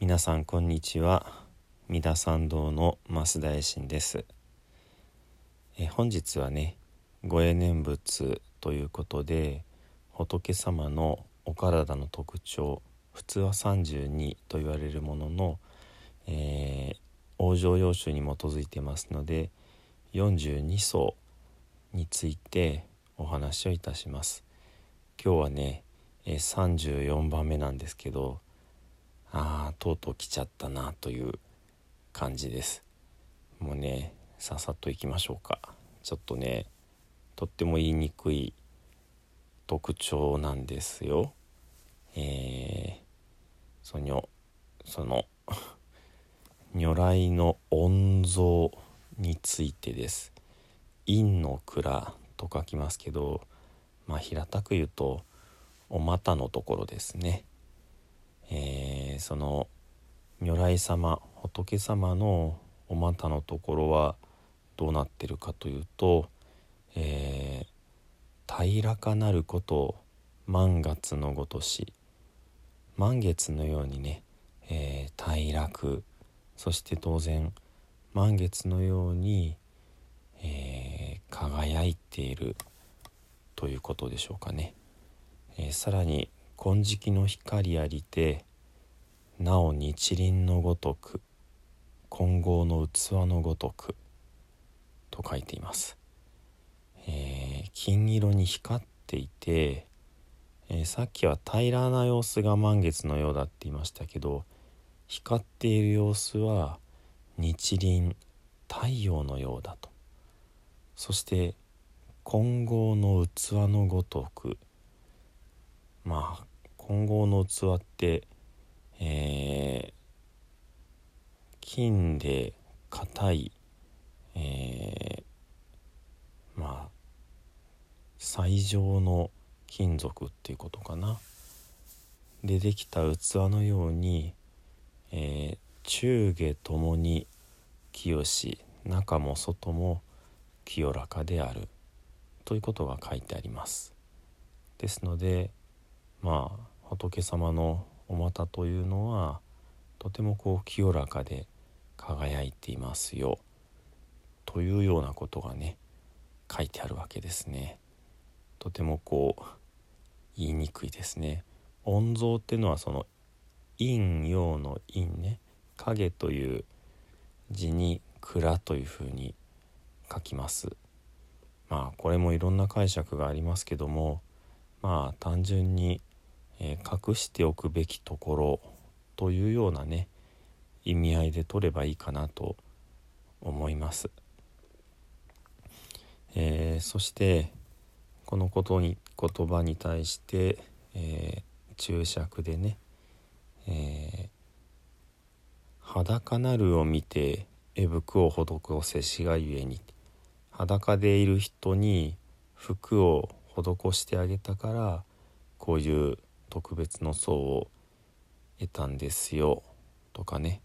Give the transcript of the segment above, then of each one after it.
皆さんこんにちは。三田参道の増田衛進です。え本日はねご縁念仏ということで仏様のお体の特徴普通は32と言われるものの、えー、往生要旨に基づいてますので42層についてお話をいたします。今日はね、え34番目なんですけどああとうとう来ちゃったなという感じです。もうねさっさといきましょうか。ちょっとねとっても言いにくい特徴なんですよ。えー、そのその如来の御像についてです。陰の蔵と書きますけどまあ平たく言うとお股のところですね。えー、その如来様仏様のお股のところはどうなってるかというと、えー、平らかなること満月のごとし満月のようにね、えー、平らくそして当然満月のように、えー、輝いているということでしょうかね、えー、さらに金色の光ありてなお日輪のごとく金剛の器のごとくと書いています、えー、金色に光っていて、えー、さっきは平らな様子が満月のようだって言いましたけど光っている様子は日輪太陽のようだと。そして金剛の器のごとくまあ金剛の器ってえー、金で硬い、えー、まあ最上の金属っていうことかな。でできた器のように、えー、中下ともに清し中も外も清らかであるということが書いてあります。ですのでまあ仏様のお股というのはとてもこう清らかで輝いていますよというようなことがね書いてあるわけですね。とてもこう言いにくいですね。音像っていうのはその陰陽の陰ね影という字に蔵というふうに書きます。まあこれもいろんな解釈がありますけどもまあ単純にえー、隠しておくべきところというようなね意味合いで取ればいいかなと思います。えー、そしてこのことに言葉に対して、えー、注釈でね、え、裸なるを見て絵服を施せしがゆえに裸でいる人に服を施してあげたからこういう特別の層を得たんですよ。とかね、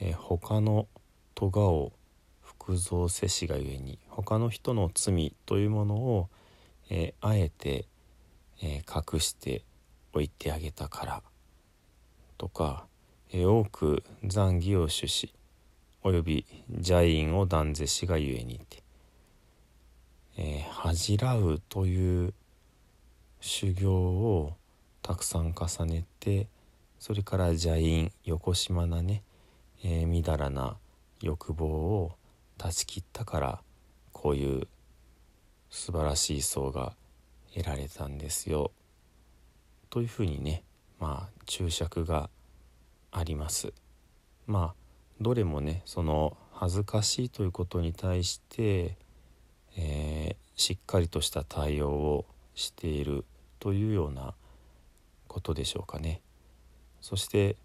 えー、他の咎を複造せしがゆえに他の人の罪というものを、えー、あえて、えー、隠しておいてあげたから。とか、え、多く残儀を主しおよび邪因を断ぜしがゆえに。って、え恥じらうという修行をたくさん重ねてそれから邪因横島なね、えー、みだらな欲望を断ち切ったからこういう素晴らしい層が得られたんですよ。というふうにねまあ注釈があります。まあどれもねその恥ずかしいということに対して、えー、しっかりとした対応をしているというようなことでしょうかね。そして、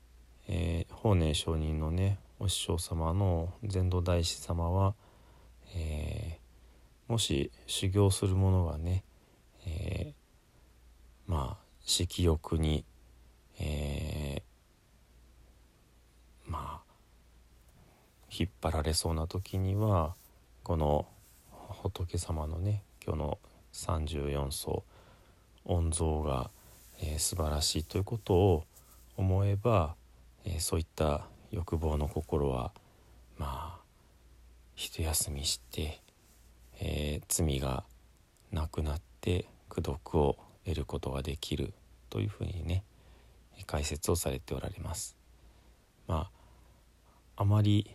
えー、法然上人のねお師匠様の禅道大師様は、えー、もし修行する者がね、えー、まあ色欲に、え、まあ引っ張られそうな時にはこの仏様のね今日の34層御像がえー、素晴らしいということを思えば、えー、そういった欲望の心はまあ一休みして、えー、罪がなくなって功徳を得ることができるというふうにね解説をされておられます。まああまり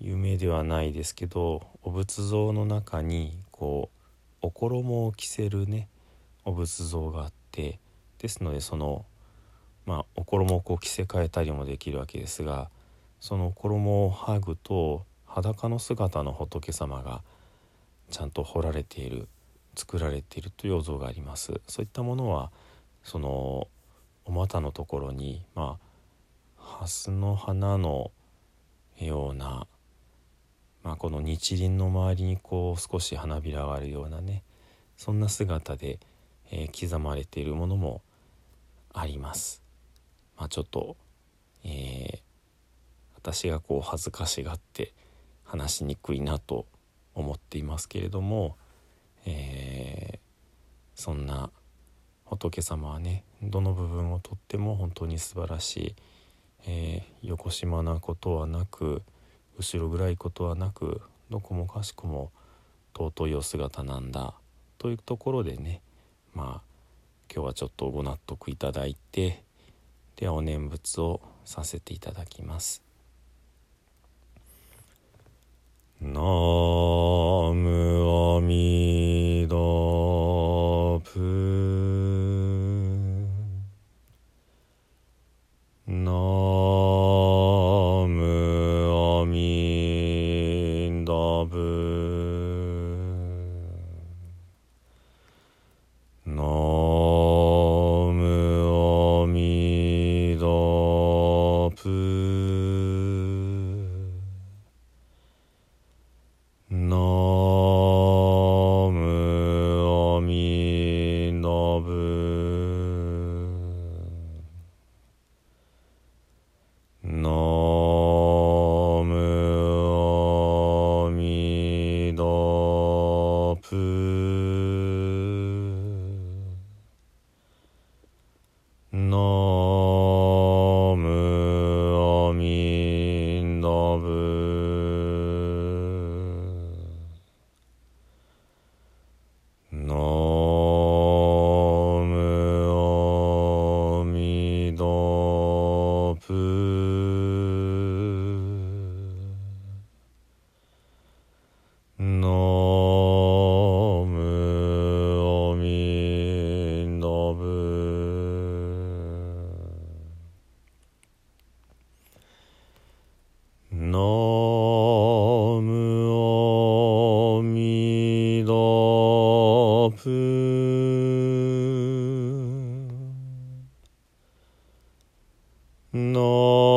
有名ではないですけどお仏像の中にこうお衣を着せるねお仏像があってですのでそのまあお衣をこう着せ替えたりもできるわけですがその衣を剥ぐと裸の姿の仏様がちゃんと彫られている作られているというお像があります。そういったものはそのお股のところにまあ蓮の花のような、まあ、この日輪の周りにこう少し花びらがあるようなねそんな姿で、えー、刻まれているものもあります。まあ、ちょっと、えー、私がこう恥ずかしがって話しにくいなと思っていますけれども、えー、そんな仏様はねどの部分をとっても本当に素晴らしい、えー、横島なことはなく後ろ暗いことはなくどこもかしこも尊いお姿なんだというところでねまあ今日はちょっとご納得いただいてでお念仏をさせていただきます。ナムアミ aby のむ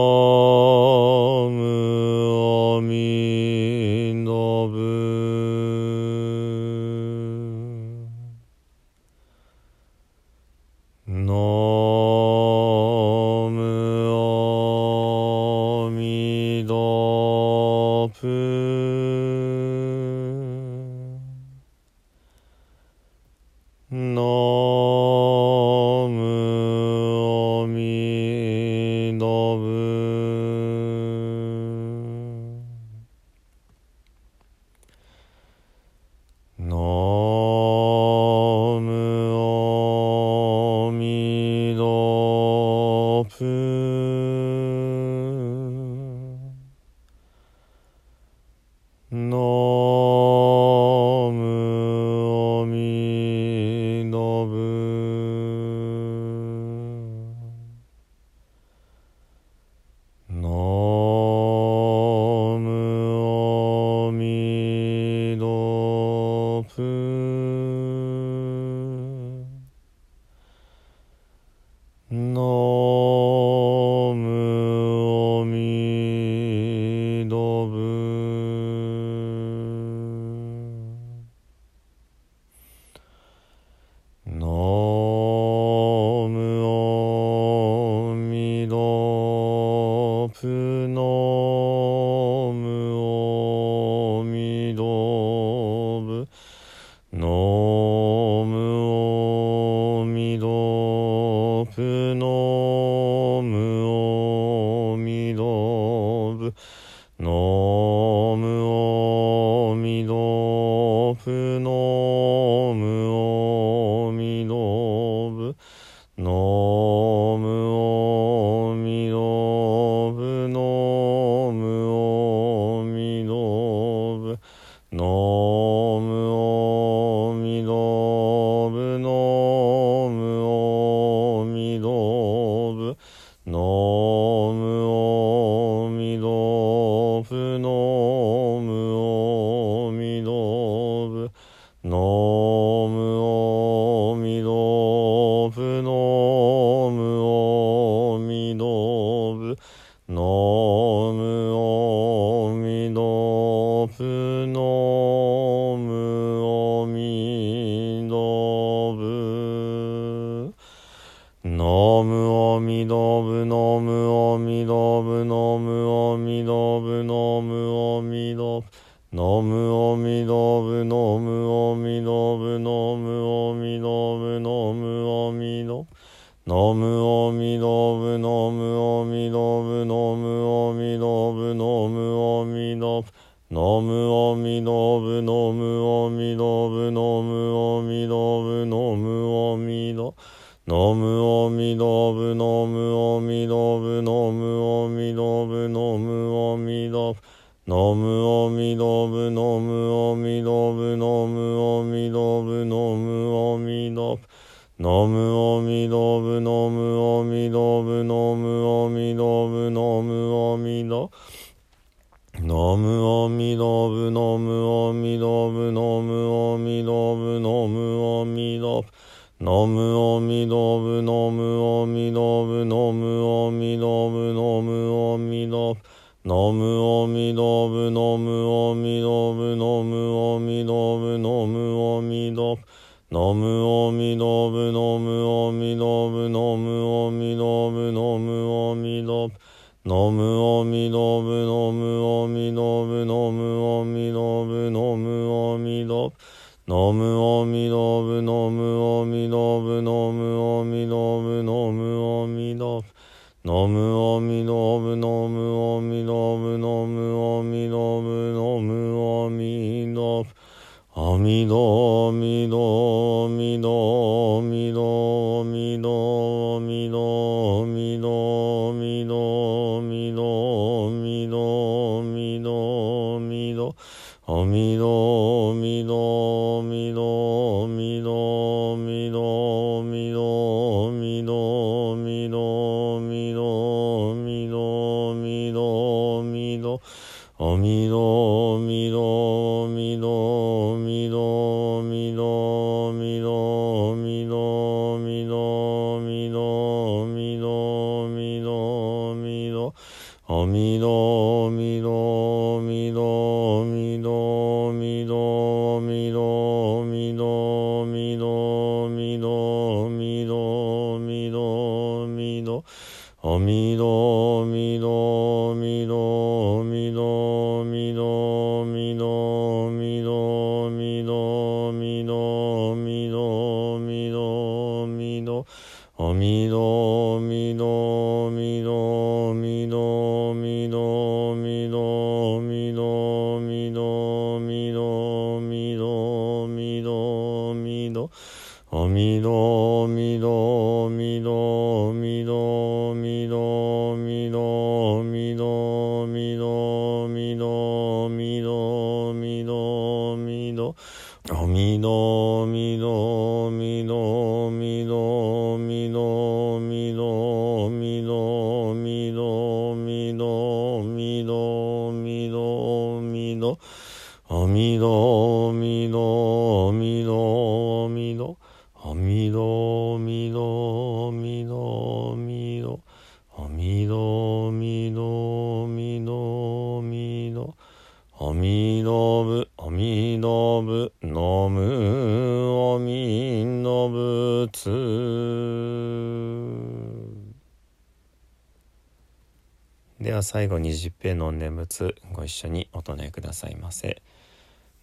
ドブノムオミドブノムオミドブノムオミドブノムオミドブノムオミドブノムオミドブノムオミドブノムオミドブノムオミドブノムオミドブノムオミドブノムオミドブノムオミドブノムオミドブノムオミドブノムオミドブノムオミドブノムオミドブノムオミドブノムオミドブノムオミドブノムオミドブノムオミドブノムオミドブノムオミドブノムオミドブノムオミドブノムオミドブノムオミドブノムオミドブノムオミドブノムオミドブノムオミドブノムオミドブノムオミドブノムオミドブノムオミドブノムオミドブノムオミドブノムオミドブノムオミドブノムオミドブノムオミドブノムオミドブノムオミドブノムオミドブノムオミドブノムオミドブノムオミドブノムオミドブノムオミドブノムオミドブノムオミドブノムオミドブアミドミドミドミドミドミドミドミドミドミドミドミドアミドアミドミドミドミドミドミドミドミドミドミドミドミドアミドミドミドミドミドミドミドミドミドミドミドミドアミドミドミドミドみどみどあみどみどみどみどあみどみどみどみどあみどぶあみどぶのむあみのぶつでは最後に十平の念仏ご一緒にお唱えくださいませ。